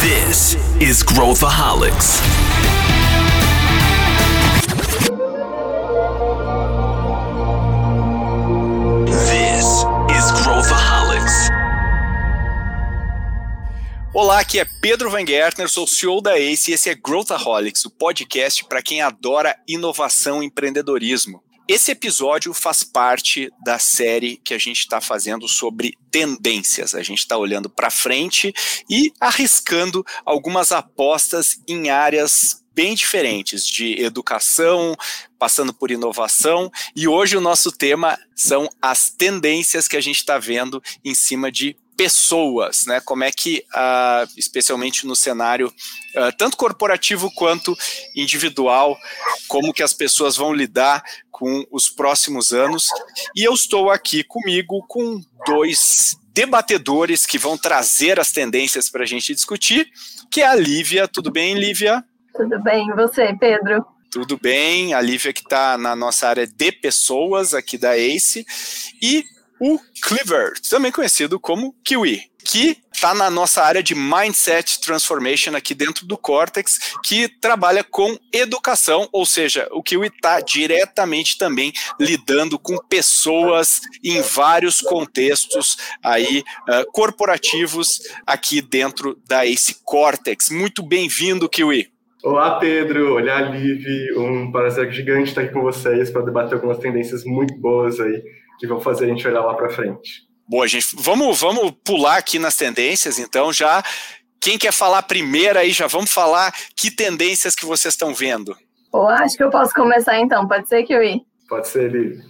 This is Growthaholics. This is Growthaholics. Olá, aqui é Pedro Van Gertner, sou CEO da ACE e esse é Growthaholics, o podcast para quem adora inovação e empreendedorismo. Esse episódio faz parte da série que a gente está fazendo sobre tendências. A gente está olhando para frente e arriscando algumas apostas em áreas bem diferentes, de educação, passando por inovação. E hoje o nosso tema são as tendências que a gente está vendo em cima de pessoas, né? Como é que, uh, especialmente no cenário uh, tanto corporativo quanto individual, como que as pessoas vão lidar com os próximos anos. E eu estou aqui comigo com dois debatedores que vão trazer as tendências para a gente discutir, que é a Lívia. Tudo bem, Lívia? Tudo bem, e você, Pedro? Tudo bem, a Lívia que está na nossa área de pessoas aqui da ACE, e o Cleaver, também conhecido como Kiwi, que está na nossa área de Mindset Transformation aqui dentro do Cortex, que trabalha com educação, ou seja, o Kiwi está diretamente também lidando com pessoas em vários contextos aí uh, corporativos aqui dentro da Ace Cortex. Muito bem-vindo, Kiwi. Olá, Pedro. Olá, Liv. Um prazer gigante estar aqui com vocês para debater algumas tendências muito boas aí que vão fazer a gente olhar lá para frente. Boa, gente. Vamos, vamos pular aqui nas tendências, então, já. Quem quer falar primeiro aí, já vamos falar que tendências que vocês estão vendo. Bom, acho que eu posso começar então, pode ser, Kiwi? Pode ser, Liv.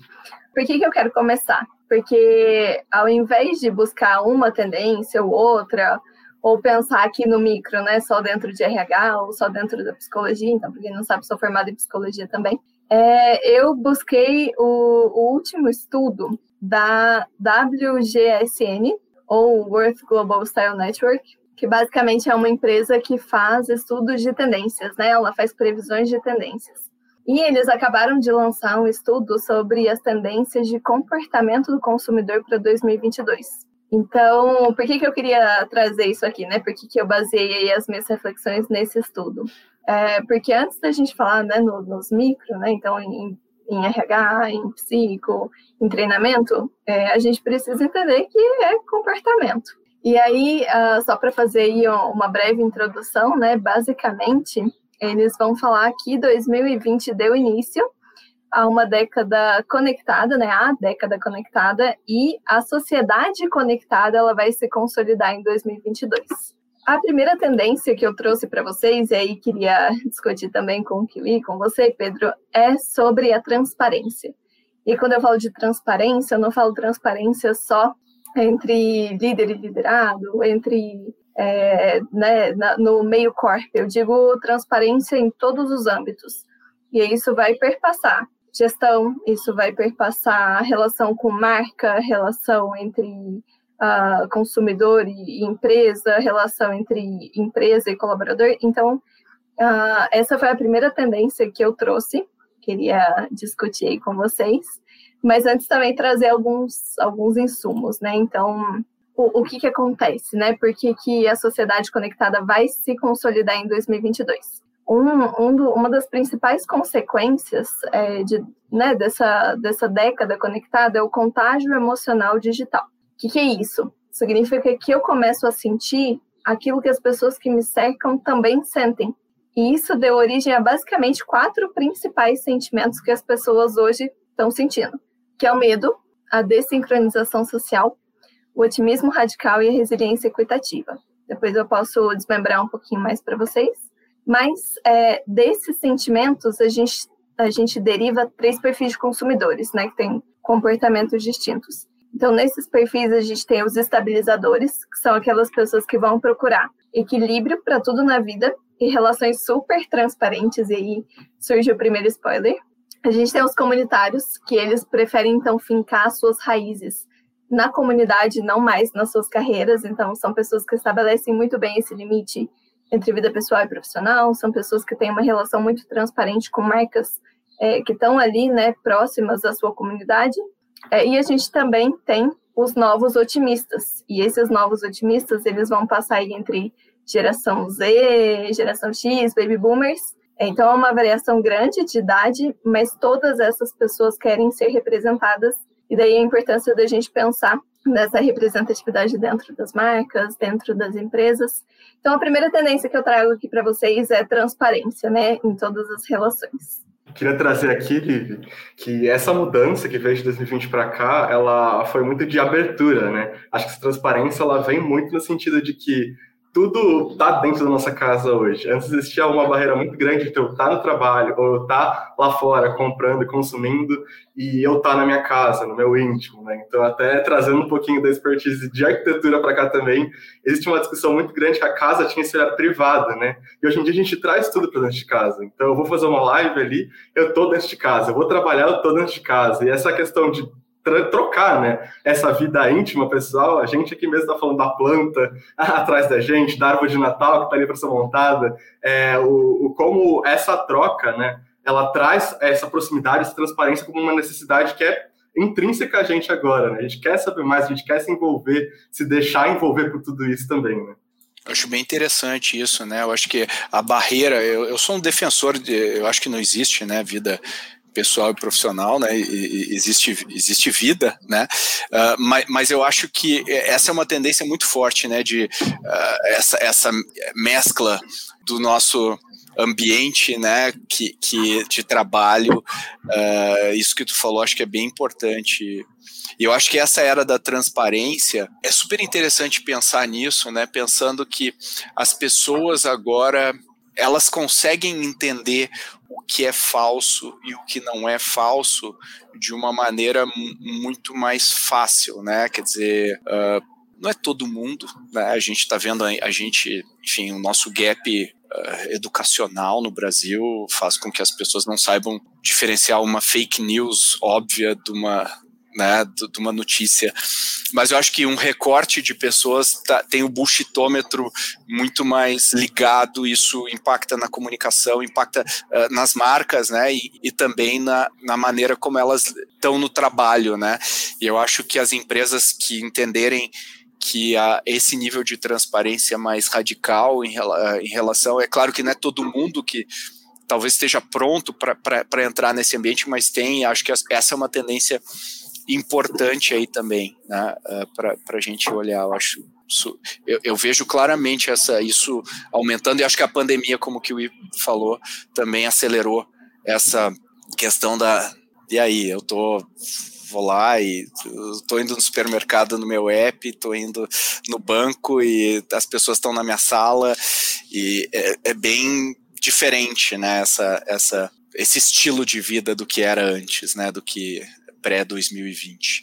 Por que, que eu quero começar? Porque ao invés de buscar uma tendência ou outra, ou pensar aqui no micro, né, só dentro de RH ou só dentro da psicologia, então, para quem não sabe, sou formada em psicologia também, é, eu busquei o, o, último estudo da WGSN, ou Worth Global Style Network, que basicamente é uma empresa que faz estudos de tendências, né? Ela faz previsões de tendências. E eles acabaram de lançar um estudo sobre as tendências de comportamento do consumidor para 2022. Então, por que, que eu queria trazer isso aqui, né? Por que, que eu baseei as minhas reflexões nesse estudo? É, porque antes da gente falar né, no, nos micro, né, então em, em RH, em psico, em treinamento, é, a gente precisa entender que é comportamento. E aí, uh, só para fazer aí uma breve introdução, né, basicamente, eles vão falar que 2020 deu início a uma década conectada, né, a década conectada, e a sociedade conectada ela vai se consolidar em 2022. A primeira tendência que eu trouxe para vocês, e aí queria discutir também com o Kiwi, com você, Pedro, é sobre a transparência. E quando eu falo de transparência, eu não falo transparência só entre líder e liderado, entre é, né, no meio corpo, eu digo transparência em todos os âmbitos. E isso vai perpassar gestão, isso vai perpassar relação com marca, relação entre uh, consumidor e empresa, relação entre empresa e colaborador. Então, uh, essa foi a primeira tendência que eu trouxe, queria discutir com vocês. Mas antes também trazer alguns, alguns insumos, né? Então, o, o que, que acontece, né? Por que, que a sociedade conectada vai se consolidar em 2022? Um, um do, uma das principais consequências é, de, né, dessa, dessa década conectada é o contágio emocional digital. O que, que é isso? Significa que eu começo a sentir aquilo que as pessoas que me cercam também sentem. E isso deu origem a basicamente quatro principais sentimentos que as pessoas hoje estão sentindo, que é o medo, a desincronização social, o otimismo radical e a resiliência equitativa. Depois eu posso desmembrar um pouquinho mais para vocês. Mas é, desses sentimentos a gente a gente deriva três perfis de consumidores, né, que têm comportamentos distintos. Então, nesses perfis, a gente tem os estabilizadores, que são aquelas pessoas que vão procurar equilíbrio para tudo na vida e relações super transparentes, e aí surge o primeiro spoiler. A gente tem os comunitários, que eles preferem, então, fincar suas raízes na comunidade, não mais nas suas carreiras. Então, são pessoas que estabelecem muito bem esse limite entre vida pessoal e profissional, são pessoas que têm uma relação muito transparente com marcas é, que estão ali, né, próximas da sua comunidade é, e a gente também tem os novos otimistas. E esses novos otimistas, eles vão passar entre geração Z, geração X, baby boomers. Então, é uma variação grande de idade, mas todas essas pessoas querem ser representadas. E daí a importância da gente pensar nessa representatividade dentro das marcas, dentro das empresas. Então, a primeira tendência que eu trago aqui para vocês é transparência, né, em todas as relações. Queria trazer aqui, Liv, que essa mudança que veio de 2020 para cá, ela foi muito de abertura, né? Acho que essa transparência ela vem muito no sentido de que tudo está dentro da nossa casa hoje. Antes existia uma barreira muito grande entre eu estar tá no trabalho ou eu estar tá lá fora comprando e consumindo e eu estar tá na minha casa, no meu íntimo, né? Então, até trazendo um pouquinho da expertise de arquitetura para cá também, existe uma discussão muito grande que a casa tinha esse olhar privado, né? E hoje em dia a gente traz tudo para dentro de casa. Então, eu vou fazer uma live ali, eu estou dentro de casa. Eu vou trabalhar, eu estou dentro de casa. E essa questão de trocar, né? Essa vida íntima, pessoal. A gente aqui mesmo está falando da planta atrás da gente, da árvore de Natal que está ali para ser montada. É, o, o, como essa troca, né? Ela traz essa proximidade, essa transparência como uma necessidade que é intrínseca a gente agora, né? A gente quer saber mais, a gente quer se envolver, se deixar envolver por tudo isso também, né? Eu acho bem interessante isso, né? Eu acho que a barreira, eu, eu sou um defensor de, eu acho que não existe, né, vida pessoal e profissional, né? E, existe, existe vida, né? Uh, mas, mas eu acho que essa é uma tendência muito forte, né? De uh, essa, essa mescla do nosso ambiente, né? Que, que de trabalho, uh, isso que tu falou, acho que é bem importante. E eu acho que essa era da transparência é super interessante pensar nisso, né? Pensando que as pessoas agora elas conseguem entender o que é falso e o que não é falso de uma maneira muito mais fácil, né? Quer dizer, uh, não é todo mundo, né? A gente está vendo a, a, gente, enfim, o nosso gap uh, educacional no Brasil faz com que as pessoas não saibam diferenciar uma fake news óbvia de uma né, de uma notícia. Mas eu acho que um recorte de pessoas tá, tem o bullshitômetro muito mais ligado, isso impacta na comunicação, impacta uh, nas marcas, né, e, e, também na, na maneira como elas estão no trabalho, né, e eu acho que as empresas que entenderem que a, esse nível de transparência mais radical em, em relação, é claro que não é todo mundo que talvez esteja pronto para entrar nesse ambiente, mas tem, acho que essa é uma tendência importante aí também, né, uh, para a gente olhar, eu acho. Eu, eu, vejo claramente essa, isso aumentando, e acho que a pandemia, como que o I falou, também acelerou essa questão da. E aí, eu tô vou lá e estou indo no supermercado no meu app, estou indo no banco e as pessoas estão na minha sala e é, é, bem diferente, né? Essa, essa, esse estilo de vida do que era antes, né? Do que pré-2020.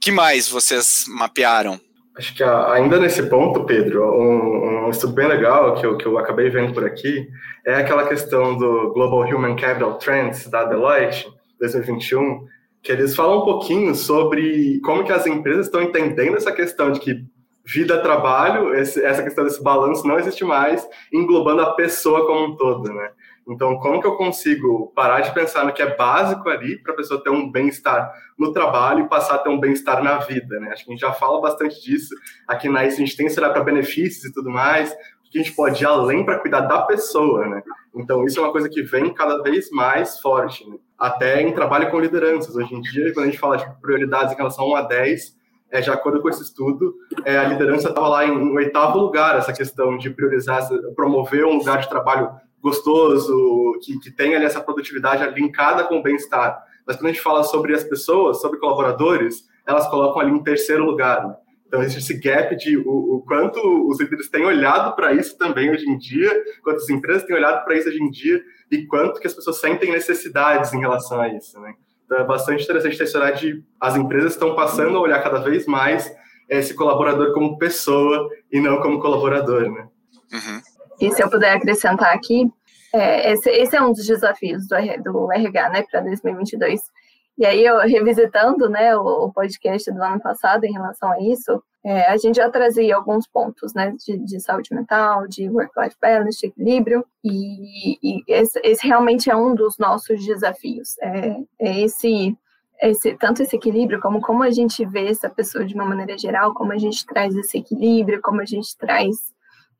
que mais vocês mapearam? Acho que ainda nesse ponto, Pedro, um, um, estudo bem legal que eu, que eu acabei vendo por aqui é aquela questão do Global Human Capital Trends da Deloitte 2021, que eles falam um pouquinho sobre como que as empresas estão entendendo essa questão de que vida-trabalho, essa questão desse balanço não existe mais, englobando a pessoa como um todo, né? Então, como que eu consigo parar de pensar no que é básico ali para a pessoa ter um bem-estar no trabalho e passar a ter um bem-estar na vida, né? Acho que a gente já fala bastante disso. Aqui na ICE a gente tem esse olhar para benefícios e tudo mais, que a gente pode ir além para cuidar da pessoa, né? Então, isso é uma coisa que vem cada vez mais forte, né? até em trabalho com lideranças. Hoje em dia, quando a gente fala de prioridades em relação a 1 a 10, é, de acordo com esse estudo, é, a liderança estava lá em, oitavo lugar, essa questão de priorizar, promover um lugar de trabalho gostoso, que, que tenha ali essa produtividade linkada com o bem-estar. Mas quando a gente fala sobre as pessoas, sobre colaboradores, elas colocam ali em terceiro lugar. Né? Então, existe esse gap de o, o quanto os líderes têm olhado para isso também hoje em dia, quanto as empresas têm olhado para isso hoje em dia, e quanto que as pessoas sentem necessidades em relação a isso. Né? Então, é bastante interessante ter esse olhar de as empresas estão passando a olhar cada vez mais esse colaborador como pessoa e não como colaborador. Né? Uhum. E se eu puder acrescentar aqui, é, esse, esse, é um dos desafios do, do RH, né, para 2022. E aí, eu, revisitando, né, o, o, podcast do ano passado em relação a isso, é, a gente já trazia alguns pontos, né, de, de saúde mental, de work-life balance, de equilíbrio, e, e esse, esse, realmente é um dos nossos desafios. É, é esse esse, tanto esse equilíbrio, como como a gente vê essa pessoa de uma maneira geral, como a gente traz esse equilíbrio, como a gente traz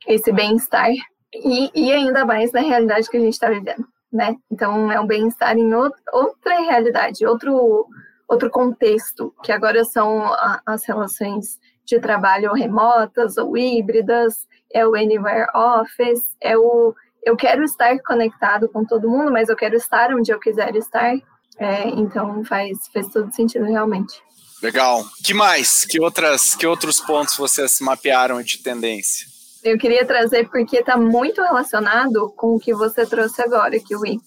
esse bem-estar, e, e ainda mais na realidade que a gente está vivendo, né? Então, é um bem-estar em outra realidade, outro, outro contexto, que agora são as relações de trabalho remotas ou híbridas, é o Anywhere Office, é o eu quero estar conectado com todo mundo, mas eu quero estar onde eu quiser estar. É, então faz, faz todo sentido realmente. Legal. Que mais? Que outras, que outros pontos vocês mapearam de tendência? Eu queria trazer porque está muito relacionado com o que você trouxe agora, Kiwi.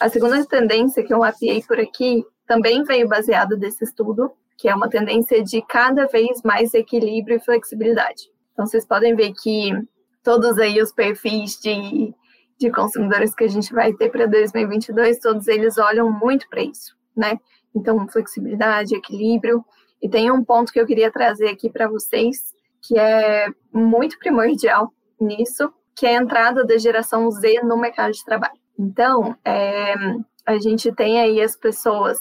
A segunda tendência que eu mapeei por aqui também veio baseada desse estudo, que é uma tendência de cada vez mais equilíbrio e flexibilidade. Então, vocês podem ver que todos aí os perfis de de consumidores que a gente vai ter para 2022, todos eles olham muito para isso, né? Então, flexibilidade, equilíbrio. E tem um ponto que eu queria trazer aqui para vocês, que é muito primordial nisso, que é a entrada da geração Z no mercado de trabalho. Então, é, a gente tem aí as pessoas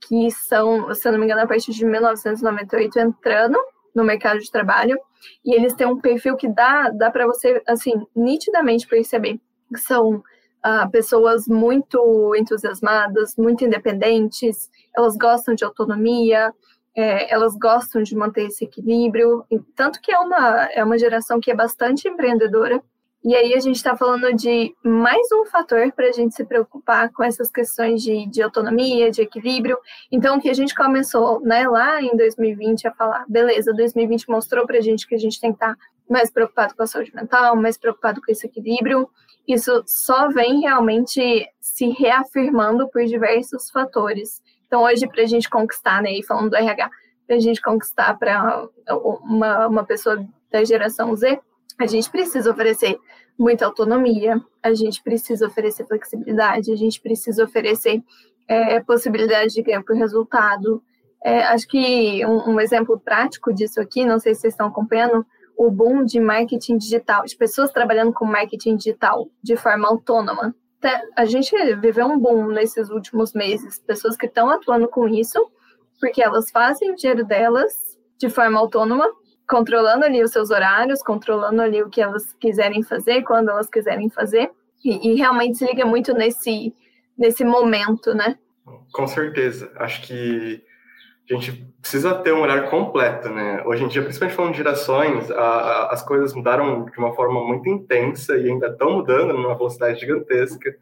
que são, se eu não me engano, a partir de 1998 entrando no mercado de trabalho, e eles têm um perfil que dá, dá para você, assim, nitidamente perceber são ah, pessoas muito entusiasmadas, muito independentes, elas gostam de autonomia, é, elas gostam de manter esse equilíbrio, tanto que é uma, é uma geração que é bastante empreendedora. E aí a gente está falando de mais um fator para a gente se preocupar com essas questões de, de autonomia, de equilíbrio. Então, que a gente começou né, lá em 2020 a falar, beleza, 2020 mostrou para a gente que a gente tem que estar tá mais preocupado com a saúde mental, mais preocupado com esse equilíbrio isso só vem realmente se reafirmando por diversos fatores. Então, hoje, para a gente conquistar, né, e falando do RH, para a gente conquistar para uma, uma pessoa da geração Z, a gente precisa oferecer muita autonomia, a gente precisa oferecer flexibilidade, a gente precisa oferecer é, possibilidade de ganhar por resultado. É, acho que um, um exemplo prático disso aqui, não sei se vocês estão acompanhando, o boom de marketing digital, de pessoas trabalhando com marketing digital de forma autônoma. A gente viveu um boom nesses últimos meses, pessoas que estão atuando com isso, porque elas fazem o dinheiro delas de forma autônoma, controlando ali os seus horários, controlando ali o que elas quiserem fazer, quando elas quiserem fazer, e, e realmente se liga muito nesse, nesse momento, né? Com certeza. Acho que a gente precisa ter um olhar completo, né? Hoje em dia, principalmente falando de gerações, a, a, as coisas mudaram de uma forma muito intensa e ainda estão mudando numa velocidade gigantesca.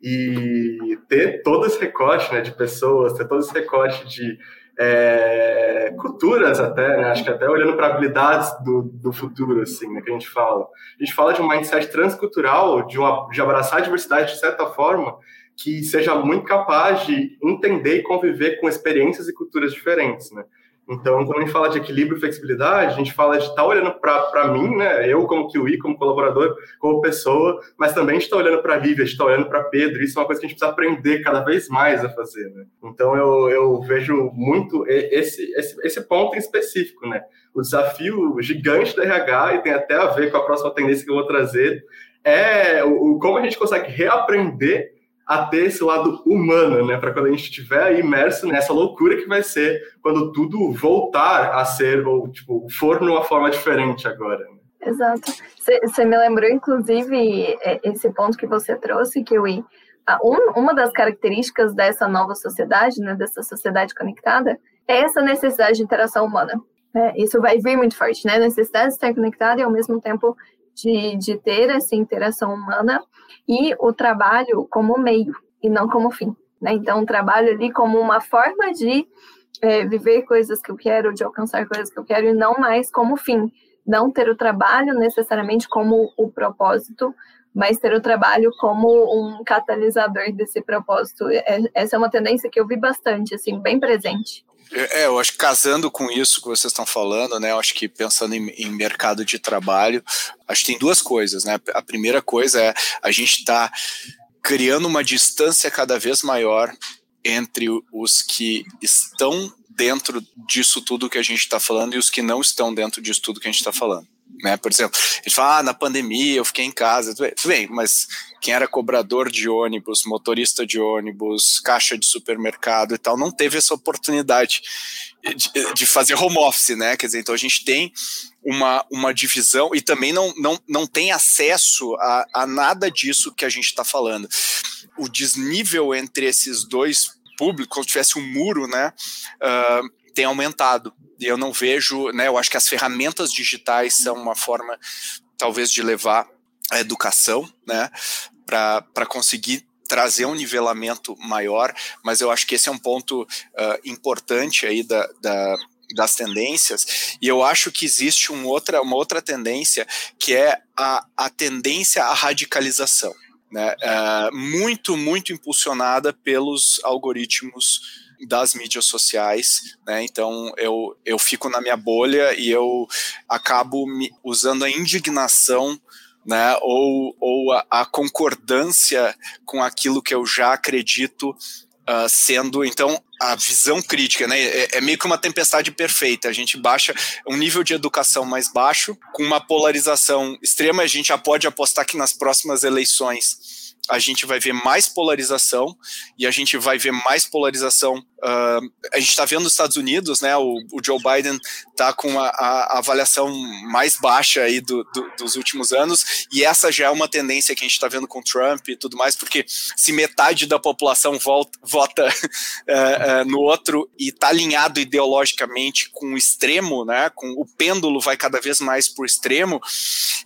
E ter todo esse recorte né, de pessoas, ter todo esse recorte de é, culturas até, né? Acho que até olhando para habilidades do, do futuro, assim, né, que a gente fala. A gente fala de um mindset transcultural, de, uma, de abraçar a diversidade de certa forma, que seja muito capaz de entender e conviver com experiências e culturas diferentes, né? Então, quando a gente fala de equilíbrio e flexibilidade, a gente fala de estar tá olhando para mim, né? Eu como Kiwi, como colaborador, como pessoa, mas também a gente está olhando para a Lívia, a gente está olhando para Pedro. Isso é uma coisa que a gente precisa aprender cada vez mais a fazer, né? Então, eu, eu vejo muito esse, esse, esse ponto em específico, né? O desafio gigante da RH, e tem até a ver com a próxima tendência que eu vou trazer, é o como a gente consegue reaprender a ter esse lado humano, né? Para quando a gente estiver imerso nessa loucura que vai ser quando tudo voltar a ser, ou tipo, for numa forma diferente agora. Né? Exato. Você me lembrou, inclusive, é, esse ponto que você trouxe, que um, uma das características dessa nova sociedade, né, dessa sociedade conectada, é essa necessidade de interação humana. É, isso vai vir muito forte, né? Necessidade de estar conectada e, ao mesmo tempo, de, de ter essa interação humana e o trabalho como meio e não como fim. Né? Então, o trabalho ali como uma forma de é, viver coisas que eu quero, de alcançar coisas que eu quero, e não mais como fim. Não ter o trabalho necessariamente como o propósito, mas ter o trabalho como um catalisador desse propósito. É, essa é uma tendência que eu vi bastante, assim, bem presente. É, eu acho que casando com isso que vocês estão falando, né? Eu acho que pensando em, em, mercado de trabalho, acho que tem duas coisas, né? A primeira coisa é a gente está criando uma distância cada vez maior entre os que estão dentro disso tudo que a gente está falando e os que não estão dentro disso tudo que a gente está falando. Né? Por exemplo, ele fala, ah, na pandemia eu fiquei em casa. Tudo bem, mas quem era cobrador de ônibus, motorista de ônibus, caixa de supermercado e tal, não teve essa oportunidade de, de fazer home office, né? Quer dizer, então a gente tem uma, uma divisão e também não, não, não tem acesso a, a nada disso que a gente está falando. O desnível entre esses dois públicos, como se tivesse um muro, né, uh, tem aumentado. Eu não vejo, né, eu acho que as ferramentas digitais são uma forma, talvez, de levar a educação, né, para conseguir trazer um nivelamento maior, mas eu acho que esse é um ponto uh, importante aí da, da das tendências, e eu acho que existe um outra, uma outra tendência que é a, a tendência à radicalização, né? Uh, muito, muito impulsionada pelos algoritmos das mídias sociais, né? Então eu, eu fico na minha bolha e eu acabo usando a indignação né, ou, ou a, a, concordância com aquilo que eu já acredito uh, sendo, então, a visão crítica, né, é, é, meio que uma tempestade perfeita, a gente baixa um nível de educação mais baixo, com uma polarização extrema, a gente já pode apostar que nas próximas eleições a gente vai ver mais polarização e a gente vai ver mais polarização. Uh, a gente está vendo nos Estados Unidos, né? O, o Joe Biden está com a, a, avaliação mais baixa aí do, do, dos últimos anos e essa já é uma tendência que a gente está vendo com Trump e tudo mais, porque se metade da população volta, vota uh, uh, no outro e está alinhado ideologicamente com o extremo, né? Com o pêndulo vai cada vez mais para o extremo.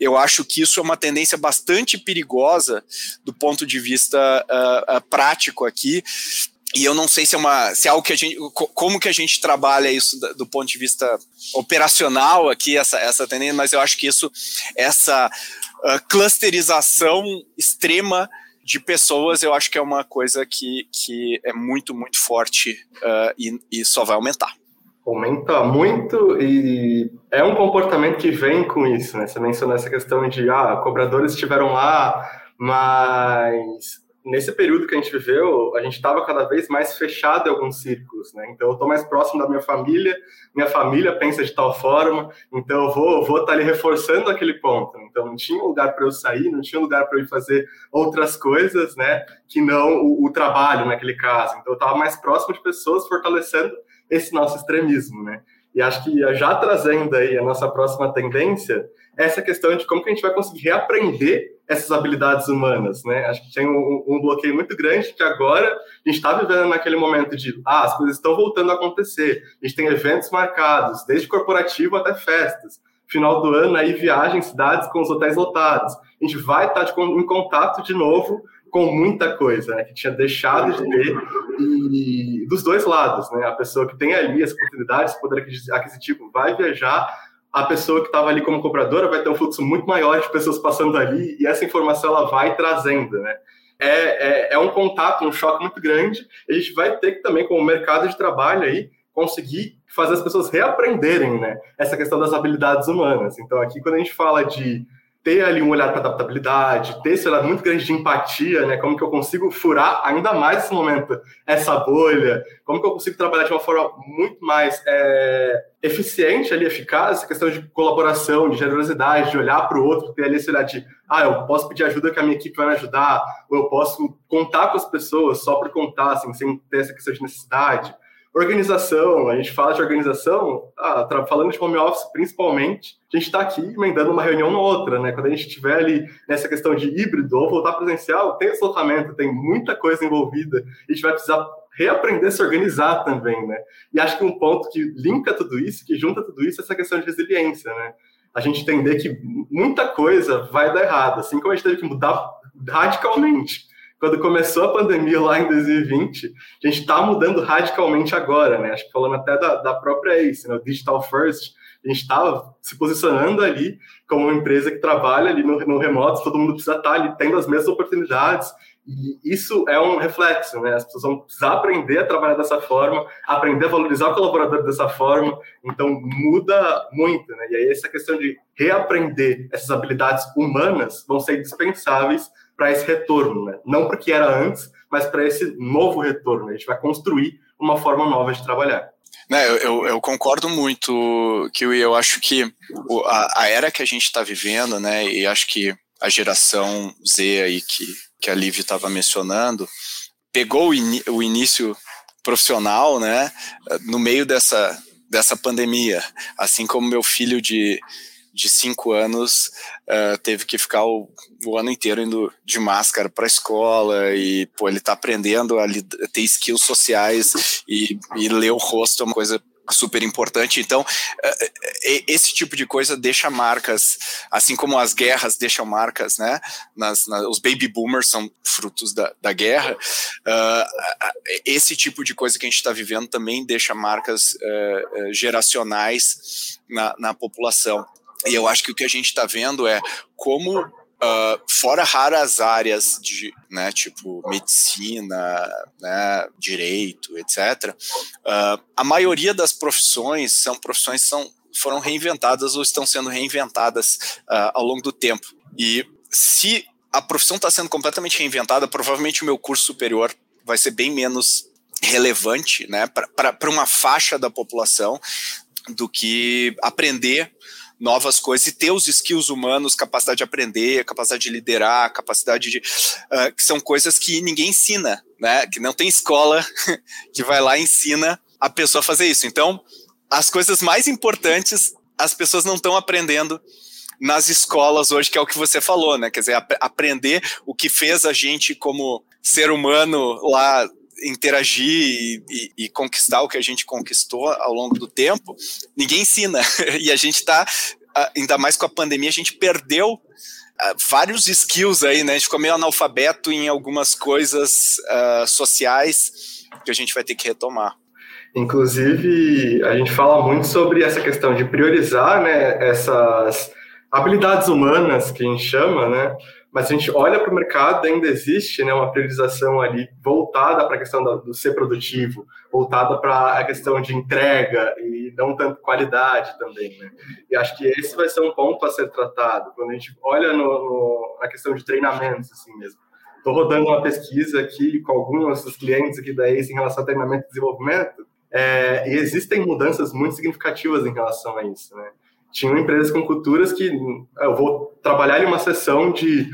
Eu acho que isso é uma tendência bastante perigosa do ponto de vista uh, uh, prático aqui. E eu não sei se é uma, se é algo que a gente, como que a gente trabalha isso do, ponto de vista operacional aqui essa essa tendência, mas eu acho que isso, essa uh, clusterização extrema de pessoas, eu acho que é uma coisa que, que é muito muito forte uh, e, e só vai aumentar. Aumenta muito e é um comportamento que vem com isso, né? Você mencionou essa questão de ah, cobradores estiveram lá mas nesse período que a gente viveu, a gente estava cada vez mais fechado em alguns círculos, né? Então eu estou mais próximo da minha família, minha família pensa de tal forma, então eu vou vou estar tá ali reforçando aquele ponto. Então não tinha lugar para eu sair, não tinha lugar para eu ir fazer outras coisas, né? Que não o, o trabalho naquele caso. Então eu estava mais próximo de pessoas fortalecendo esse nosso extremismo, né? E acho que já trazendo aí a nossa próxima tendência, essa questão de como que a gente vai conseguir reaprender essas habilidades humanas, né? Acho que tem um, um bloqueio muito grande que agora a gente está vivendo naquele momento de, ah, as coisas estão voltando a acontecer, a gente tem eventos marcados, desde corporativo até festas, final do ano aí viagens, cidades com os hotéis lotados, a gente vai estar tá em contato de novo com muita coisa, né, que tinha deixado de ter, e dos dois lados, né, a pessoa que tem ali as oportunidades, poder aquisitivo, vai viajar, a pessoa que estava ali como compradora vai ter um fluxo muito maior de pessoas passando ali e essa informação ela vai trazendo, né? É, é, é um contato, um choque muito grande. a gente vai ter que também, como mercado de trabalho aí, conseguir fazer as pessoas reaprenderem, né? Essa questão das habilidades humanas. Então, aqui, quando a gente fala de ter ali um olhar para adaptabilidade, ter esse olhar muito grande de empatia, né? Como que eu consigo furar ainda mais nesse momento essa bolha? Como que eu consigo trabalhar de uma forma muito mais é, eficiente ali, eficaz, essa questão de colaboração, de generosidade, de olhar para o outro, ter ali esse olhar de, ah, eu posso pedir ajuda que a minha equipe vai me ajudar, ou eu posso contar com as pessoas só por contar, assim, sem ter essa questão de necessidade. Organização, a gente fala de organização, ah, falando de home office principalmente, a gente está aqui emendando uma reunião na outra, né? Quando a gente estiver ali nessa questão de híbrido ou voltar presencial, tem deslocamento, tem muita coisa envolvida, a gente vai precisar reaprender a se organizar também, né? E acho que um ponto que linka tudo isso, que junta tudo isso, é essa questão de resiliência, né? A gente entender que muita coisa vai dar errado, assim como a gente teve que mudar radicalmente quando começou a pandemia lá em 2020, a gente está mudando radicalmente agora, né? Acho que falando até da, da própria ACE, né? o Digital First, a gente estava se posicionando ali como uma empresa que trabalha ali no, no remoto, todo mundo precisa estar tá ali tendo as mesmas oportunidades, e isso é um reflexo, né? As pessoas vão precisar aprender a trabalhar dessa forma, aprender a valorizar o colaborador dessa forma. Então, muda muito, né? E aí, essa questão de reaprender essas habilidades humanas vão ser indispensáveis para esse retorno, né? não porque era antes, mas para esse novo retorno. A gente vai construir uma forma nova de trabalhar. Né, eu, eu, concordo muito, que eu acho que a, a era que a gente está vivendo, né, e acho que a geração Z aí que, que a Liv estava mencionando, pegou o, in, o início profissional, né, no meio dessa, dessa pandemia, assim como meu filho de de cinco anos uh, teve que ficar o, o, ano inteiro indo de máscara para a escola e pô, ele está aprendendo a ter skills sociais e, e ler o rosto é uma coisa super importante. Então, esse tipo de coisa deixa marcas, assim como as guerras deixam marcas, né? Nas, nas os baby boomers são frutos da, da guerra. Uh, esse tipo de coisa que a gente está vivendo também deixa marcas uh, geracionais na, na população. E eu acho que o que a gente está vendo é como, uh, fora raras áreas de, né, tipo medicina, né, direito, etc., uh, a maioria das profissões são profissões são, foram reinventadas ou estão sendo reinventadas uh, ao longo do tempo. E se a profissão está sendo completamente reinventada, provavelmente o meu curso superior vai ser bem menos relevante né, para uma faixa da população do que aprender novas coisas e ter os skills humanos, capacidade de aprender, capacidade de liderar, capacidade de. Uh, que são coisas que ninguém ensina, né? Que não tem escola que vai lá e ensina a pessoa a fazer isso. Então, as coisas mais importantes as pessoas não estão aprendendo nas escolas hoje, que é o que você falou, né? Quer dizer, ap aprender o que fez a gente como ser humano lá interagir e, e, e, conquistar o que a gente conquistou ao longo do tempo, ninguém ensina. E a gente está, ainda mais com a pandemia, a gente perdeu Uh, vários skills aí, né? A gente ficou meio analfabeto em algumas coisas uh, sociais que a gente vai ter que retomar. Inclusive, a gente fala muito sobre essa questão de priorizar né, essas habilidades humanas que a gente chama, né? Mas a gente olha para o mercado, ainda existe né, uma priorização ali voltada para a questão do ser produtivo, voltada para a questão de entrega e não tanto qualidade também. Né? E acho que esse vai ser um ponto a ser tratado quando a gente olha no, no, na questão de treinamentos, assim mesmo. Estou rodando uma pesquisa aqui com alguns dos clientes aqui da ACE em relação a treinamento e desenvolvimento, é, e existem mudanças muito significativas em relação a isso, né? Tinham empresas com culturas que ah, eu vou trabalhar em uma sessão de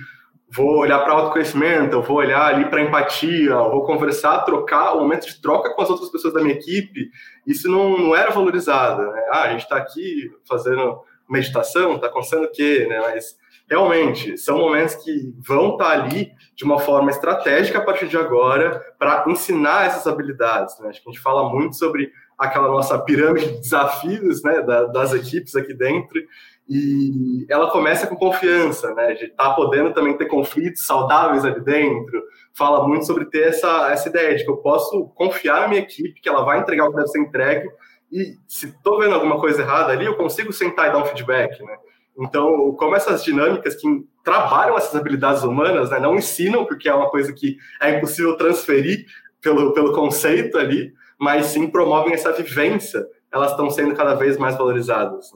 vou olhar para autoconhecimento, eu vou olhar ali para empatia, eu vou conversar, trocar, o momento de troca com as outras pessoas da minha equipe, isso não, não era valorizado. Né? Ah, a gente está aqui fazendo meditação, está acontecendo o quê? Né? Mas realmente são momentos que vão estar tá ali de uma forma estratégica a partir de agora para ensinar essas habilidades. Né? Acho que a gente fala muito sobre aquela nossa pirâmide de desafios né, das equipes aqui dentro, e ela começa com confiança, né, de estar tá podendo também ter conflitos saudáveis ali dentro, fala muito sobre ter essa, essa ideia de que eu posso confiar na minha equipe, que ela vai entregar o que deve ser entregue, e se estou vendo alguma coisa errada ali, eu consigo sentar e dar um feedback, né? Então, como essas dinâmicas que trabalham essas habilidades humanas, né, não ensinam, porque é uma coisa que é impossível transferir pelo, pelo conceito ali, mas sim promovem essa vivência, elas estão sendo cada vez mais valorizadas.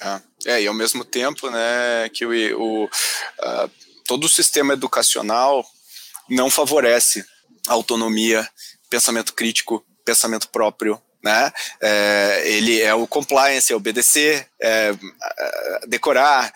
É, é e ao mesmo tempo, né, que o, o uh, todo o sistema educacional não favorece autonomia, pensamento crítico, pensamento próprio, né? É, ele é o compliance, é obedecer, é, é, decorar.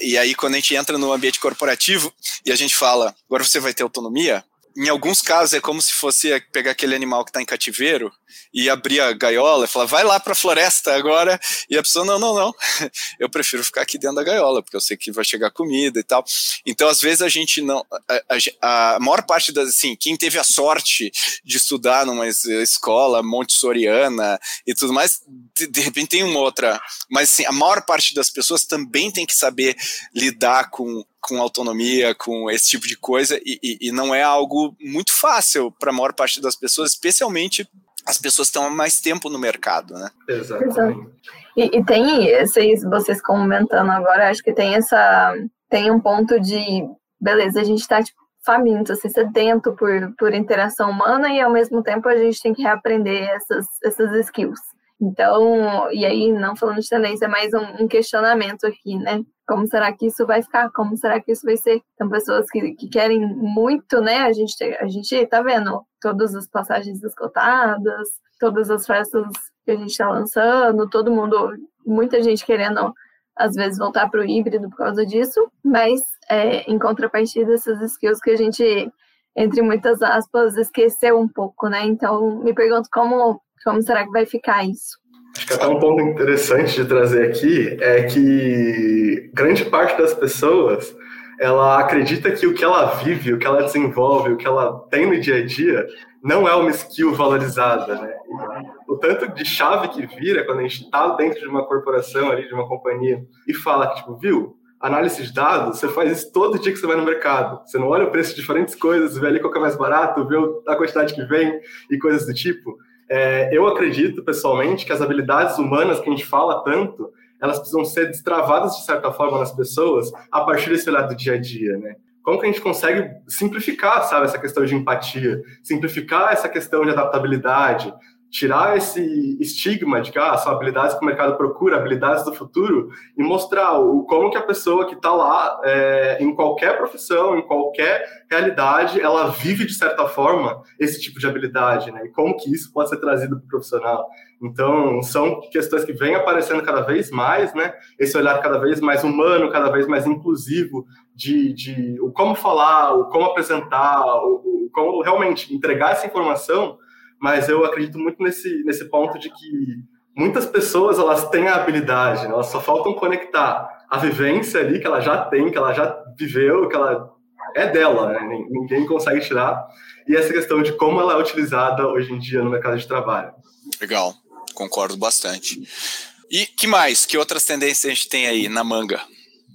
E aí, quando a gente entra no ambiente corporativo e a gente fala, agora você vai ter autonomia, em alguns casos é como se fosse pegar aquele animal que está em cativeiro e abrir a gaiola e falar, vai lá para a floresta agora. E a pessoa, não, não, não, eu prefiro ficar aqui dentro da gaiola, porque eu sei que vai chegar comida e tal. Então, às vezes, a gente não. A, a, a maior parte das. Assim, quem teve a sorte de estudar numa escola montessoriana e tudo mais, de, de repente tem uma outra. Mas, assim, a maior parte das pessoas também tem que saber lidar com com autonomia, com esse tipo de coisa, e, e, e não é algo muito fácil para a maior parte das pessoas, especialmente as pessoas estão há mais tempo no mercado, né? Exatamente. E, e tem, vocês, vocês comentando agora, acho que tem essa, tem um ponto de, beleza, a gente está tipo, faminto, assim, sedento por, por interação humana e ao mesmo tempo a gente tem que reaprender essas, essas skills. Então, e aí, não falando de tendência, é mais um, um, questionamento aqui, né? Como será que isso vai ficar? Como será que isso vai ser? São pessoas que, que querem muito, né? A gente, a gente tá vendo todas as passagens esgotadas, todas as festas que a gente está lançando, todo mundo, muita gente querendo às vezes voltar para o híbrido por causa disso, mas é, em contrapartida essas skills que a gente, entre muitas aspas, esqueceu um pouco, né? Então me pergunto como, como será que vai ficar isso? Acho que até um ponto interessante de trazer aqui é que grande parte das pessoas ela acredita que o que ela vive, o que ela desenvolve, o que ela tem no dia a dia, não é uma skill valorizada, né? O tanto de chave que vira quando a gente está dentro de uma corporação ali, de uma companhia, e fala que, tipo, viu, análise de dados, você faz isso todo dia que você vai no mercado. Você não olha o preço de diferentes coisas, vê ali qual que é mais barato, vê a quantidade que vem e coisas do tipo. É, eu acredito, pessoalmente, que as habilidades humanas que a gente fala tanto, elas precisam ser destravadas de certa forma nas pessoas a partir desse olhar do dia a dia, né? Como que a gente consegue simplificar, sabe, essa questão de empatia, simplificar essa questão de adaptabilidade, tirar esse estigma de que ah, são habilidades que o mercado procura, habilidades do futuro, e mostrar o, como que a pessoa que está lá, é, em qualquer profissão, em qualquer realidade, ela vive de certa forma esse tipo de habilidade, né? E como que isso pode ser trazido para o profissional. Então, são questões que vêm aparecendo cada vez mais, né? Esse olhar cada vez mais humano, cada vez mais inclusivo de, de o como falar, o como apresentar, o, o como realmente entregar essa informação mas eu acredito muito nesse, nesse ponto de que muitas pessoas elas têm a habilidade, né? elas só faltam conectar a vivência ali que ela já tem, que ela já viveu, que ela é dela, né? ninguém consegue tirar, e essa questão de como ela é utilizada hoje em dia no mercado de trabalho. Legal, concordo bastante. E que mais? Que outras tendências a gente tem aí na manga?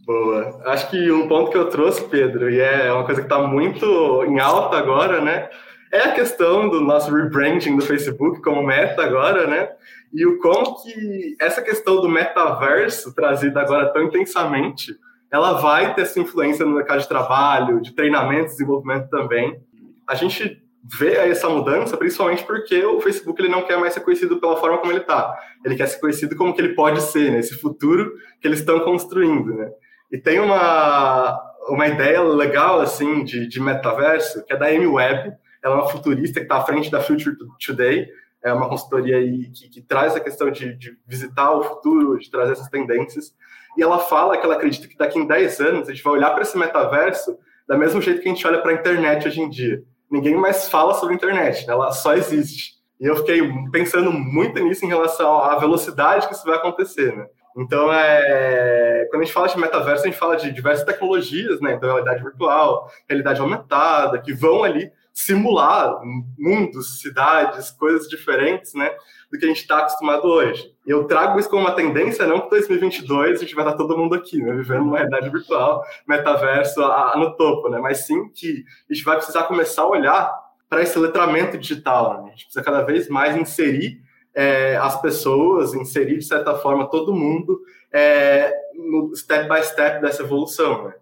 Boa. Acho que um ponto que eu trouxe, Pedro, e é uma coisa que está muito em alta agora, né? É a questão do nosso rebranding do Facebook como meta agora, né? E o como que essa questão do metaverso, trazida agora tão intensamente, ela vai ter essa influência no mercado de trabalho, de treinamento, desenvolvimento também. A gente vê essa mudança principalmente porque o Facebook ele não quer mais ser conhecido pela forma como ele está. Ele quer ser conhecido como que ele pode ser, nesse né? futuro que eles estão construindo, né? E tem uma, uma ideia legal, assim, de, de metaverso, que é da Amy Webb, ela é uma futurista que está à frente da Future Today, é uma consultoria que, que traz a questão de, de, visitar o futuro, de trazer essas tendências. E ela fala que ela acredita que daqui em 10 anos a gente vai olhar para esse metaverso da mesma jeito que a gente olha para a internet hoje em dia. Ninguém mais fala sobre a internet, né? ela só existe. E eu fiquei pensando muito nisso em relação à velocidade que isso vai acontecer, né? Então, é, quando a gente fala de metaverso, a gente fala de diversas tecnologias, né? Então, realidade virtual, realidade aumentada, que vão ali simular mundos, cidades, coisas diferentes, né, do que a gente está acostumado hoje. Eu trago isso como uma tendência, não que 2022 a gente vai estar todo mundo aqui, né, vivendo uma realidade virtual, metaverso a, a, no topo, né, mas sim que a gente vai precisar começar a olhar para esse letramento digital. Né? A gente precisa cada vez mais inserir é, as pessoas, inserir de certa forma todo mundo é, no step by step dessa evolução. Né?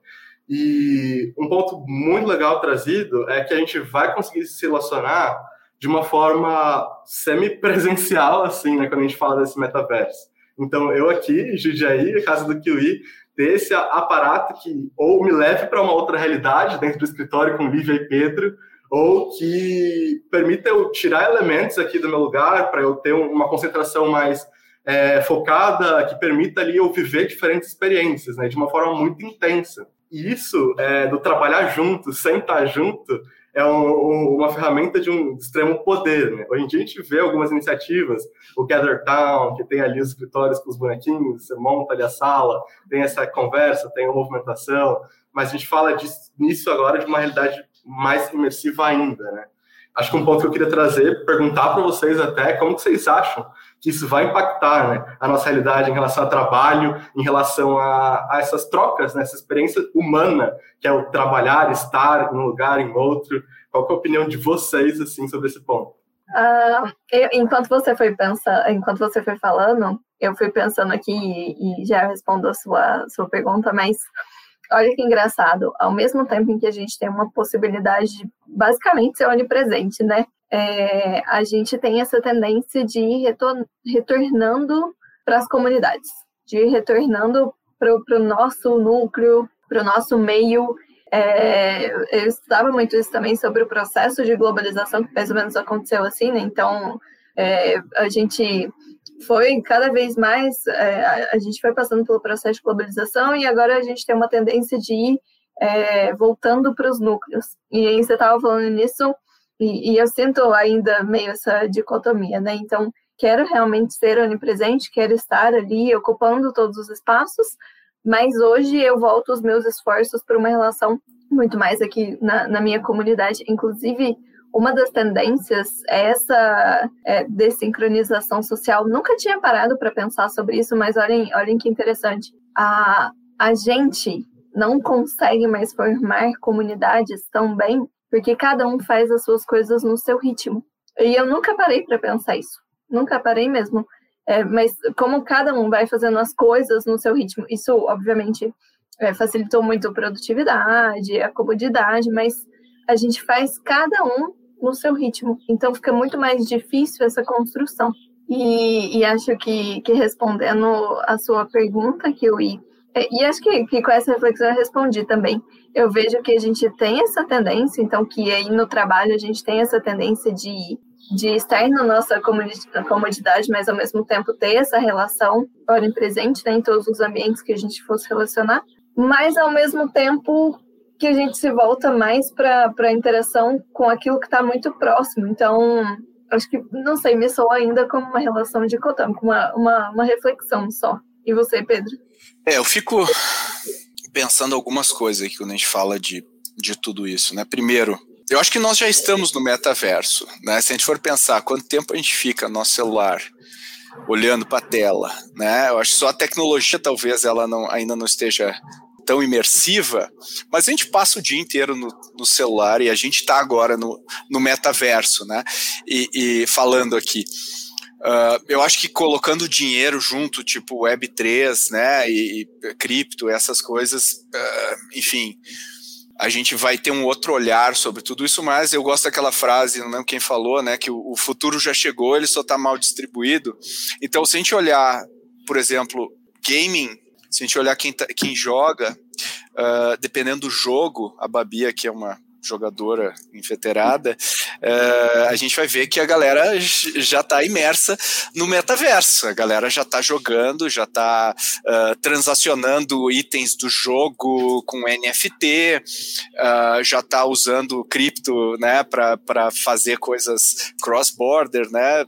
E um ponto muito legal trazido é que a gente vai conseguir se relacionar de uma forma semi-presencial, assim, né, quando a gente fala desse metaverso. Então, eu aqui, Judiaí, casa do Kiwi, ter esse aparato que ou me leve para uma outra realidade dentro do escritório com Lívia e Pedro, ou que permita eu tirar elementos aqui do meu lugar para eu ter uma concentração mais é, focada, que permita ali eu viver diferentes experiências, né, de uma forma muito intensa. E isso, é, do trabalhar junto, sem estar junto, é um, um, uma ferramenta de um extremo poder. Né? Hoje em dia a gente vê algumas iniciativas, o Gather Town, que tem ali os escritórios com os bonequinhos, você monta ali a sala, tem essa conversa, tem a movimentação, mas a gente fala disso, nisso agora de uma realidade mais imersiva ainda. Né? Acho que um ponto que eu queria trazer, perguntar para vocês até, como vocês acham que isso vai impactar né, a nossa realidade em relação ao trabalho, em relação a, a essas trocas, né, essa experiência humana, que é o trabalhar, estar em um lugar, em outro. Qual é a opinião de vocês assim sobre esse ponto? Uh, eu, enquanto você foi pensando, enquanto você foi falando, eu fui pensando aqui e, e já respondo a sua, sua pergunta, mas olha que engraçado, ao mesmo tempo em que a gente tem uma possibilidade de basicamente ser onipresente, né? É, a gente tem essa tendência de ir retor retornando para as comunidades, de ir retornando para o nosso núcleo, para o nosso meio. É, eu estudava muito isso também sobre o processo de globalização, que mais ou menos aconteceu assim, né? Então, É, a gente foi cada vez mais, é, a gente foi passando pelo processo de globalização e agora a gente tem uma tendência de ir é, voltando para os núcleos. E aí você estava falando nisso, e, e, eu sinto ainda meio essa dicotomia, né? Então, quero realmente ser onipresente, quero estar ali ocupando todos os espaços, mas hoje eu volto os meus esforços para uma relação muito mais aqui na, na minha comunidade. Inclusive, uma das tendências é essa é, desincronização social. Nunca tinha parado para pensar sobre isso, mas olhem, olhem que interessante. A, a gente não consegue mais formar comunidades tão bem porque cada um faz as suas coisas no seu ritmo. E eu nunca parei para pensar isso. Nunca parei mesmo. É, mas como cada um vai fazendo as coisas no seu ritmo, isso obviamente é, facilitou muito a produtividade, a comodidade, mas a gente faz cada um no seu ritmo. Então fica muito mais difícil essa construção. E, e acho que, que respondendo a sua pergunta, que eu e acho que, que, com essa reflexão eu respondi também. Eu vejo que a gente tem essa tendência, então que aí no trabalho a gente tem essa tendência de, de estar na nossa comodidade, mas ao mesmo tempo ter essa relação hora presente né, em todos os ambientes que a gente fosse relacionar, mas ao mesmo tempo que a gente se volta mais para a interação com aquilo que está muito próximo. Então, acho que, não sei, me soa ainda como uma relação dicotômica, uma, uma, uma reflexão só. E você, Pedro? É, eu fico pensando algumas coisas aqui quando a gente fala de, de tudo isso, né? Primeiro, eu acho que nós já estamos no metaverso, né? Se a gente for pensar quanto tempo a gente fica no nosso celular olhando para a tela, né? Eu acho que só a tecnologia talvez ela não, ainda não esteja tão imersiva, mas a gente passa o dia inteiro no, no celular e a gente está agora no, no metaverso, né? E, e falando aqui. Uh, eu acho que colocando dinheiro junto, tipo Web3, né, e, e cripto, essas coisas, uh, enfim, a gente vai ter um outro olhar sobre tudo isso, mas eu gosto daquela frase, não lembro quem falou, né, que o, o futuro já chegou, ele só está mal distribuído. Então, se a gente olhar, por exemplo, gaming, se a gente olhar quem, tá, quem joga, uh, dependendo do jogo, a Babi aqui é uma jogadora inveterada, uh, a gente vai ver que a galera já está imersa no metaverso. A galera já está jogando, já está uh, eh, transacionando itens do jogo com NFT, uh, já está usando cripto né, para fazer coisas cross-border. Né?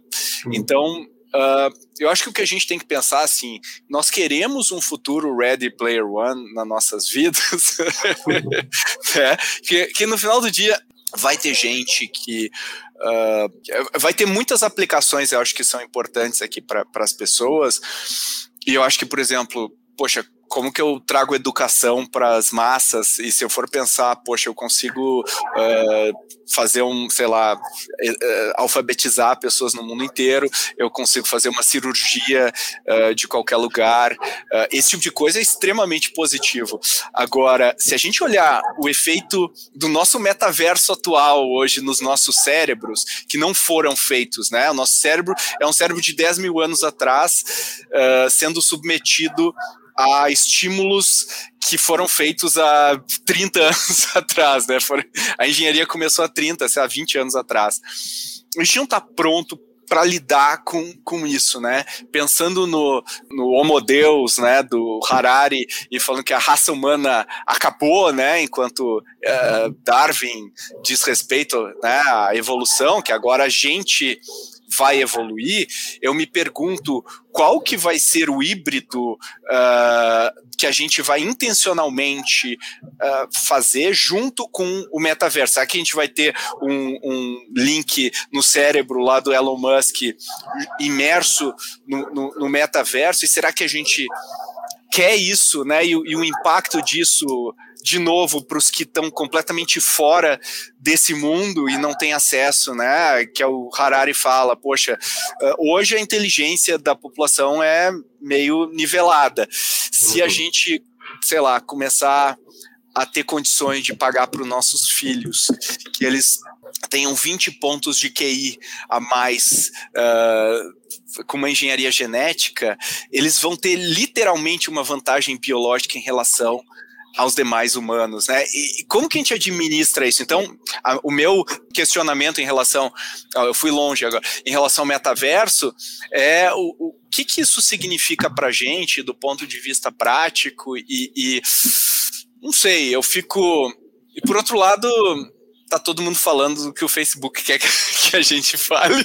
Então, Uh, eu acho que o que a gente tem que pensar assim, nós queremos um futuro Ready Player One nas nossas vidas, né? que, que no final do dia vai ter gente que uh, vai ter muitas aplicações, eu acho que são importantes aqui para as pessoas. E eu acho que, por exemplo, poxa, como que eu trago educação para as massas e se eu for pensar, poxa, eu consigo uh, fazer um, sei lá, uh, alfabetizar pessoas no mundo inteiro, eu consigo fazer uma cirurgia uh, de qualquer lugar, esse tipo de coisa é extremamente positivo. Agora, se a gente olhar o efeito do nosso metaverso atual hoje nos nossos cérebros, que não foram feitos, né? O nosso cérebro é um cérebro de 10 mil anos atrás, sendo submetido a estímulos que foram feitos há 30 anos atrás, né? A engenharia começou há 30, sei lá, 20 anos atrás. A gente não está pronto para lidar com, com isso, né? Pensando no, no Homo Deus, né, do Harari, e falando que a raça humana acabou, né, enquanto uh, Darwin diz respeito né, à evolução, que agora a gente vai evoluir, eu me pergunto qual que vai ser o híbrido uh, que a gente vai intencionalmente uh, fazer junto com o metaverso. Será que a gente vai ter um, um link no cérebro lá do Elon Musk imerso no, no, no metaverso? E será que a gente quer isso, né? E, e o impacto disso de novo para os que estão completamente fora desse mundo e não têm acesso, né? Que é o Harari fala, poxa, eh, hoje a inteligência da população é meio nivelada. Se a uhum. gente, sei lá, começar a ter condições de pagar para os nossos filhos, que eles tenham 20 pontos de QI a mais uh, com uma engenharia genética, eles vão ter literalmente uma vantagem biológica em relação aos demais humanos, né? E, como que a gente administra isso? Então, a, o meu questionamento em relação, eu fui longe agora, em relação ao metaverso, é o, o que, que isso significa para gente do ponto de vista prático e, e não sei, eu fico. E por outro lado, tá todo mundo falando que o Facebook quer que a gente fale.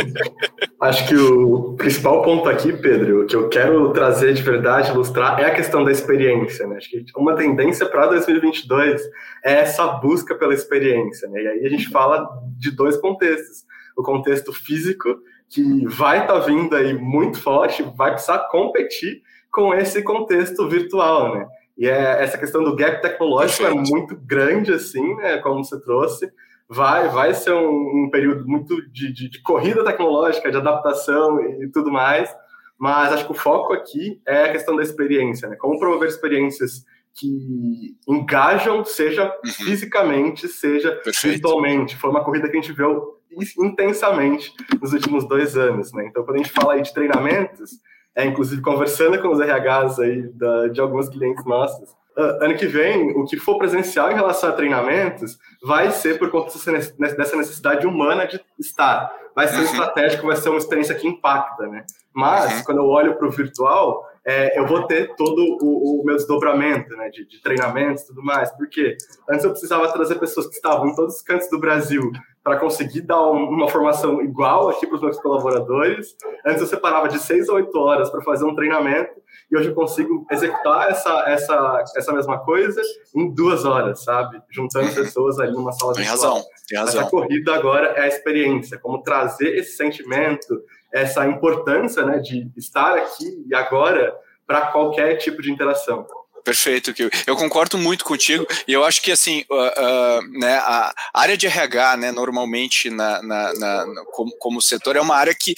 Acho que o principal ponto aqui, Pedro, que eu quero trazer de verdade, ilustrar, é a questão da experiência. Né? Acho que uma tendência para 2022 é essa busca pela experiência. Né? E aí a gente fala de dois contextos. O contexto físico, que vai estar tá vindo aí muito forte, vai precisar competir com esse contexto virtual, né? E é, essa questão do gap tecnológico é Perfeito. é muito grande, assim, né, como você trouxe. Vai, vai ser um, um período muito de, de, de, corrida tecnológica, de adaptação e, e, tudo mais. Mas acho que o foco aqui é a questão da experiência, né? Como promover experiências que engajam, seja uhum. fisicamente, seja Perfeito. virtualmente. Foi uma corrida que a gente viu intensamente nos últimos dois anos, né? Então, quando a gente fala aí de treinamentos, é, inclusive conversando com os RHs aí da, de alguns clientes nossos. Uh, ano que vem, o que for presencial em relação a treinamentos vai ser por conta dessa necessidade humana de estar. Vai ser uhum. estratégico, vai ser uma experiência que impacta, né? Mas, uhum. quando eu olho para o virtual, é, eu vou ter todo o, o meu desdobramento né, de, de treinamentos e tudo mais. Porque antes eu precisava trazer pessoas que estavam em todos os cantos do Brasil para conseguir dar uma formação igual aqui para os meus colaboradores. Antes eu separava de seis a oito horas para fazer um treinamento e hoje eu consigo executar essa, essa, essa mesma coisa em duas horas, sabe? Juntando pessoas ali numa sala tem de razão, tem razão. Essa corrida agora é a experiência, como trazer esse sentimento, essa importância né, de estar aqui e agora para qualquer tipo de interação. Perfeito, Kio. Eu concordo muito contigo e eu acho que assim, uh, uh, né, a área de RH, né, normalmente na, na, na, como, como setor é uma área que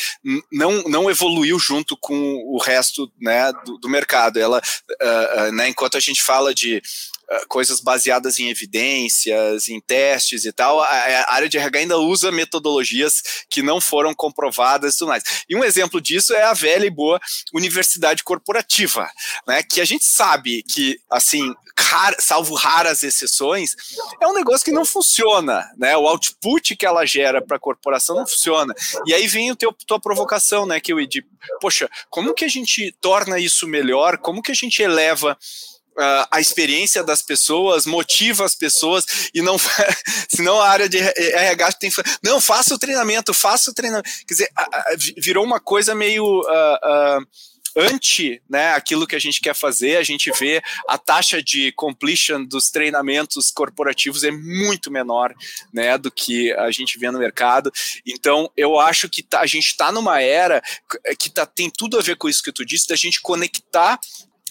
não, não evoluiu junto com o resto né, do, do mercado. Ela, uh, né, enquanto a gente fala de coisas baseadas em evidências, em testes e tal, a, a, área de RH ainda usa metodologias que não foram comprovadas e tudo mais. E um exemplo disso é a velha e boa universidade corporativa, né, que a gente sabe que, assim, salvo raras exceções, é um negócio que não funciona, né, o output que ela gera para a corporação não funciona. E aí vem o teu, tua provocação, né, que eu poxa, como que a gente torna isso melhor, como que a gente eleva uh, a experiência das pessoas, motiva as pessoas e não, senão a área de RH tem não, faça o treinamento, faça o treinamento. Quer dizer, virou uma coisa meio uh, uh, anti né, aquilo que a gente quer fazer, a gente vê a taxa de completion dos treinamentos corporativos é muito menor né, do que a gente vê no mercado. Então, eu acho que tá, a gente está numa era que tá, tem tudo a ver com isso que tu disse, da gente conectar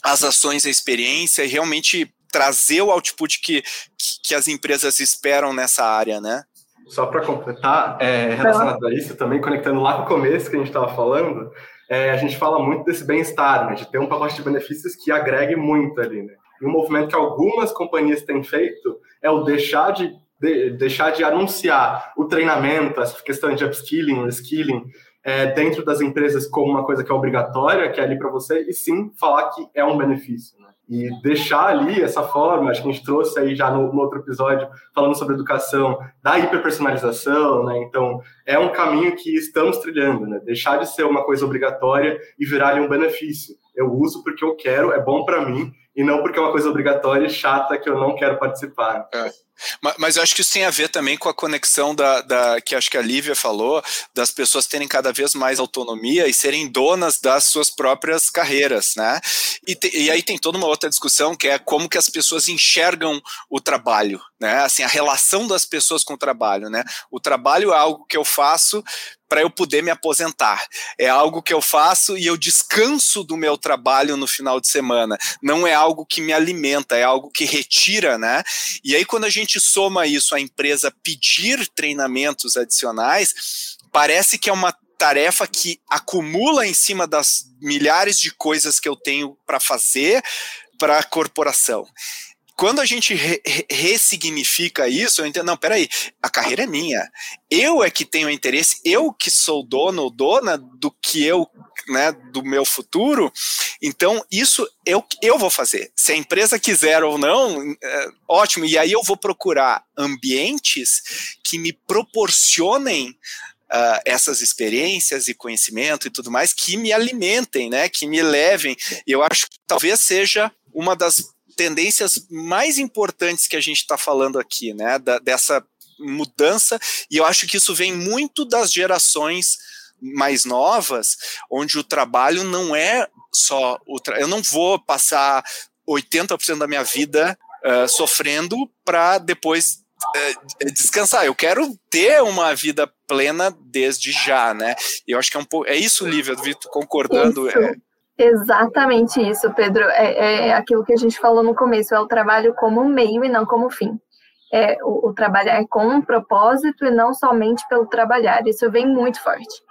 as ações, a experiência e realmente trazer o output que, que, que as empresas esperam nessa área, né? Só para completar, é, relacionado a isso, também conectando lá com o começo que a gente estava falando, é, a gente fala muito desse bem-estar, né, de ter um pacote de benefícios que agregue muito ali. Né? E um movimento que algumas companhias têm feito é o deixar de, de deixar de anunciar o treinamento, essa questão de upskilling, reskilling, é, dentro das empresas como uma coisa que é obrigatória, que é ali para você, e sim falar que é um benefício. Né? E deixar ali essa forma, acho que a gente trouxe aí já no, no outro episódio, falando sobre educação, da hiperpersonalização, né? Então, é um caminho que estamos trilhando, né? Deixar de ser uma coisa obrigatória e virar ali um benefício. Eu uso porque eu quero, é bom para mim, e não porque é uma coisa obrigatória e chata que eu não quero participar. É. Mas, mas, eu acho que isso tem a ver também com a conexão da, da, que acho que a Lívia falou, das pessoas terem cada vez mais autonomia e serem donas das suas próprias carreiras, né? E, te, e aí tem toda uma outra discussão que é como que as pessoas enxergam o trabalho, né? Assim, a relação das pessoas com o trabalho, né? O trabalho é algo que eu faço para eu poder me aposentar. É algo que eu faço e eu descanso do meu trabalho no final de semana. Não é algo que me alimenta, é algo que retira, né? E aí, quando a gente soma isso, a empresa pedir treinamentos adicionais, parece que é uma tarefa que acumula em cima das milhares de coisas que eu tenho para fazer para a corporação. Quando a gente re ressignifica isso, eu entendo, não, peraí, a carreira é minha. Eu é que tenho interesse, eu que sou dono ou dona do que eu, né, do meu futuro. Então, isso eu, eu vou fazer. Se a empresa quiser ou não, é, ótimo. E aí eu vou procurar ambientes que me proporcionem Uh, essas experiências e conhecimento e tudo mais que me alimentem, né, que me levem. Eu acho que talvez seja uma das tendências mais importantes que a gente está falando aqui, né? Da, dessa mudança, e eu acho que isso vem muito das gerações mais novas, onde o trabalho não é só o tra... eu não vou passar 80% da minha vida uh, sofrendo para depois uh, descansar. Eu quero ter uma vida plena desde já, né? E eu acho que é um pouco é isso, Lívia, Vitor, concordando. É, Exatamente isso, Pedro. É, é, aquilo que a gente falou no começo, é o trabalho como meio e não como fim. É o, o trabalhar com um propósito e não somente pelo trabalhar. Isso vem muito forte.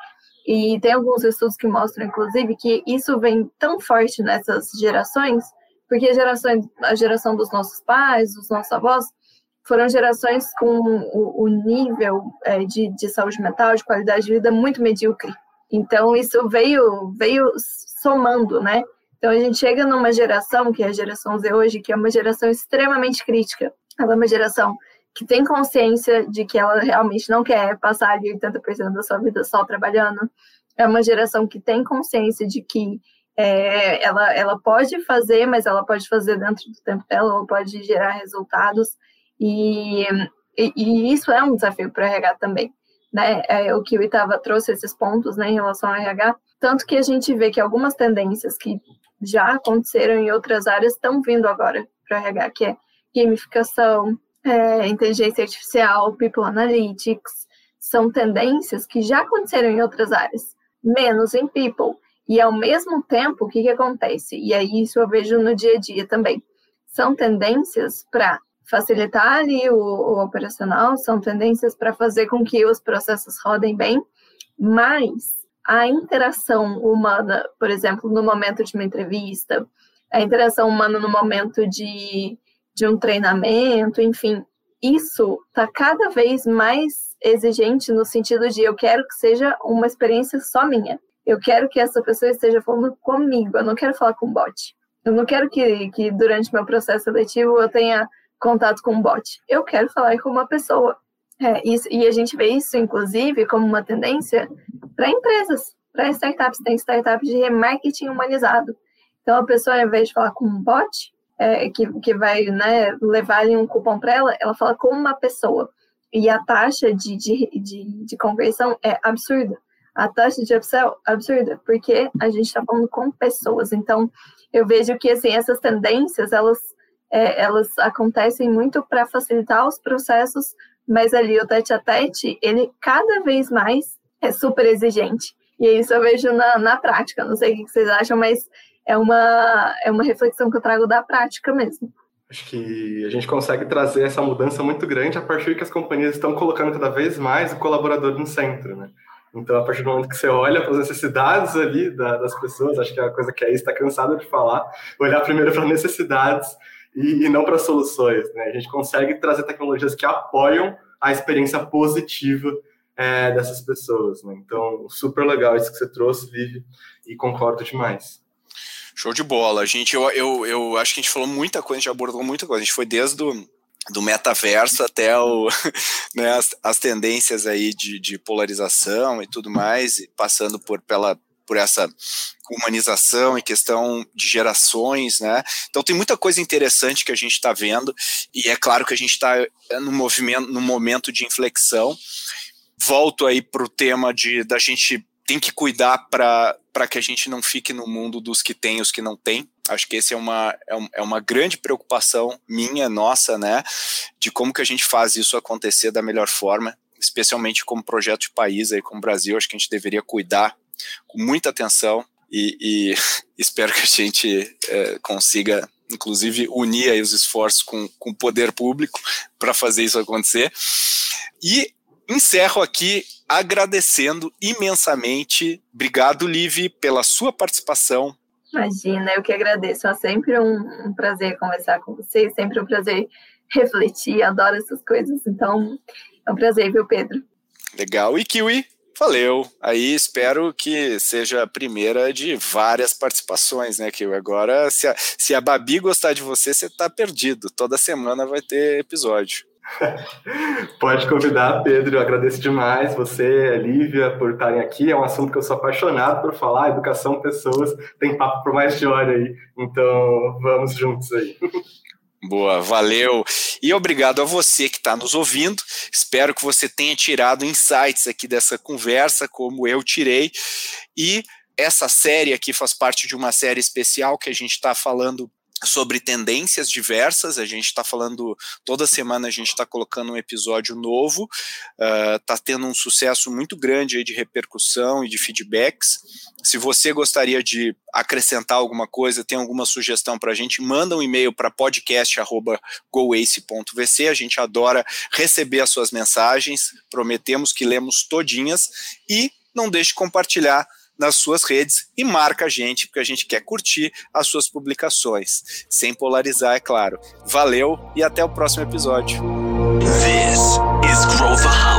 E tem alguns estudos que mostram, inclusive, que isso vem tão forte nessas gerações, porque a geração, a geração dos nossos pais, dos nossos avós, foram gerações com o, o nível é, de, de saúde mental, de qualidade de vida muito medíocre. Então, isso veio, veio somando, né? Então a gente chega numa geração, que é a geração Z hoje, que é uma geração extremamente crítica. Ela é uma geração que tem consciência de que ela realmente não quer passar ali 80% da sua vida só trabalhando. É uma geração que tem consciência de que é, ela, ela pode fazer, mas ela pode fazer dentro do tempo dela, ela pode gerar resultados. E, e, e isso é um desafio para o RH também. Né? É, o que o Itava trouxe esses pontos né, em relação ao RH, tanto que a gente vê que algumas tendências que já aconteceram em outras áreas estão vindo agora para RH, que é gamificação, é, inteligência artificial, people analytics, são tendências que já aconteceram em outras áreas, menos em people. E ao mesmo tempo, o que, que acontece? E aí isso eu vejo no dia a dia também. São tendências para facilitar ali o, o operacional, são tendências para fazer com que os processos rodem bem, mas a interação humana, por exemplo, no momento de uma entrevista, a interação humana no momento de, de um treinamento, enfim, isso está cada vez mais exigente no sentido de eu quero que seja uma experiência só minha. Eu quero que essa pessoa esteja falando comigo, eu não quero falar com bot. Eu não quero que, que durante meu processo seletivo eu tenha contato com um bot. Eu quero falar com uma pessoa. É, isso, e a gente vê isso, inclusive, como uma tendência para empresas, para startups. Tem startups de remarketing humanizado. Então, a pessoa, ao invés de falar com um bot, é, que, que vai né, levar um cupom para ela, ela fala com uma pessoa. E a taxa de, de, de, de conversão é absurda. A taxa de upsell absurda, porque a gente está falando com pessoas. Então, eu vejo que assim, essas tendências, elas, é, elas acontecem muito para facilitar os processos mas ali o tete a tete, ele cada vez mais é super exigente. E isso eu vejo na, na prática. Não sei o que vocês acham, mas é uma, é uma reflexão que eu trago da prática mesmo. Acho que a gente consegue trazer essa mudança muito grande a partir que as companhias estão colocando cada vez mais o colaborador no centro, né? Então, a partir do momento que você olha para as necessidades ali da, das pessoas, acho que é a coisa que a está cansada de falar, olhar primeiro para necessidades e, e não para soluções. Né? A gente consegue trazer tecnologias que apoiam a experiência positiva é, dessas pessoas. Né? Então, super legal isso que você trouxe, Vivi, e concordo demais. Show de bola. Gente, eu, eu, eu acho que a gente falou muita coisa, a gente abordou muita coisa. A gente foi desde o do metaverso até o, né, as, as, tendências aí de, de polarização e tudo mais, passando por pela por essa humanização e questão de gerações, né? Então tem muita coisa interessante que a gente está vendo e é claro que a gente está no movimento, no momento de inflexão. Volto aí para o tema de da gente tem que cuidar para que a gente não fique no mundo dos que tem e os que não tem. Acho que esse é uma, é, é uma grande preocupação minha, nossa, né? De como que a gente faz isso acontecer da melhor forma, especialmente como projeto de país aí, como Brasil. Acho que a gente deveria cuidar com muita atenção e, e espero que a gente é, consiga, inclusive, unir os esforços com, com o poder público para fazer isso acontecer. E encerro aqui agradecendo imensamente. Obrigado, Liv, pela sua participação. Imagina, eu que agradeço. É sempre um, um prazer conversar com vocês, sempre um prazer refletir, adoro essas coisas. Então, é um prazer, viu, Pedro? Legal. E Kiwi, valeu. Aí espero que seja a primeira de várias participações, né, Kiwi? Agora, se a, se a Babi gostar de você, você tá perdido. Toda semana vai ter episódio. Pode convidar, Pedro. Eu agradeço demais você, Lívia, por estarem aqui. É um assunto que eu sou apaixonado por falar. Educação, pessoas, tem papo por mais de hora aí. Então, vamos juntos aí. Boa, valeu. E obrigado a você que está nos ouvindo. Espero que você tenha tirado insights aqui dessa conversa, como eu tirei. E essa série aqui faz parte de uma série especial que a gente está falando sobre tendências diversas. A gente está falando toda semana, a gente está colocando um episódio novo. Está uh, tendo um sucesso muito grande aí de repercussão e de feedbacks. Se você gostaria de acrescentar alguma coisa, tem alguma sugestão para a gente, manda um e-mail para podcast@goace.vc. A gente adora receber as suas mensagens. Prometemos que lemos todinhas e não deixe de compartilhar nas suas redes e marca a gente, porque a gente quer curtir as suas publicações, sem polarizar, é claro. Valeu e até o próximo episódio. This is Growthaholics.